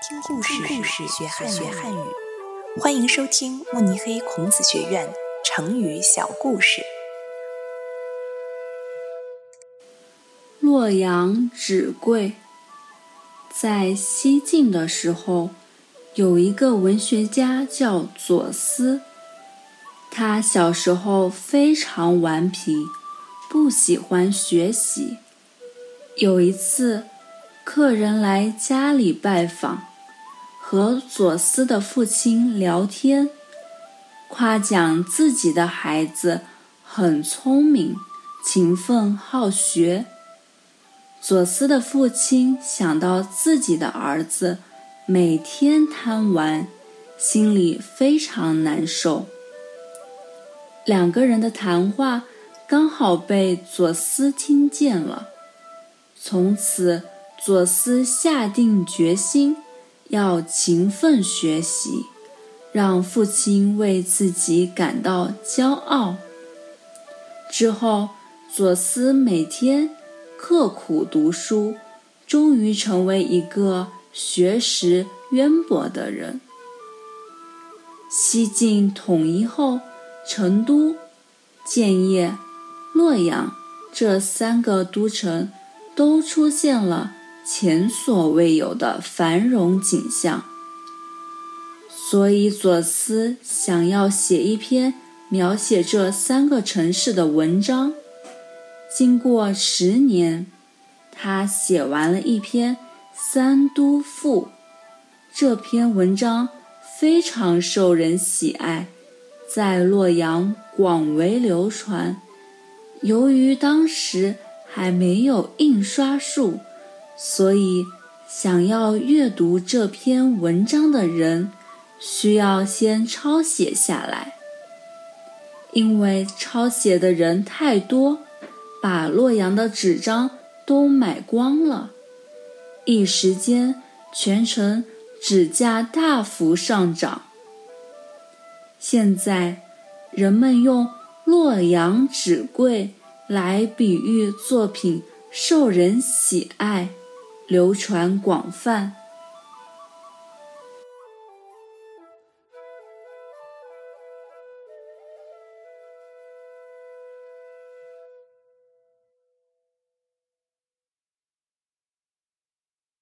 听故事学汉语，欢迎收听慕尼黑孔子学院成语小故事。洛阳纸贵。在西晋的时候，有一个文学家叫左思。他小时候非常顽皮，不喜欢学习。有一次，客人来家里拜访，和左思的父亲聊天，夸奖自己的孩子很聪明、勤奋好学。左思的父亲想到自己的儿子每天贪玩，心里非常难受。两个人的谈话刚好被左思听见了。从此，左思下定决心要勤奋学习，让父亲为自己感到骄傲。之后，左思每天刻苦读书，终于成为一个学识渊博的人。西晋统一后，成都、建业、洛阳这三个都城。都出现了前所未有的繁荣景象，所以左思想要写一篇描写这三个城市的文章。经过十年，他写完了一篇《三都赋》。这篇文章非常受人喜爱，在洛阳广为流传。由于当时。还没有印刷术，所以想要阅读这篇文章的人，需要先抄写下来。因为抄写的人太多，把洛阳的纸张都买光了，一时间全城纸价大幅上涨。现在，人们用“洛阳纸贵”。来比喻作品受人喜爱、流传广泛。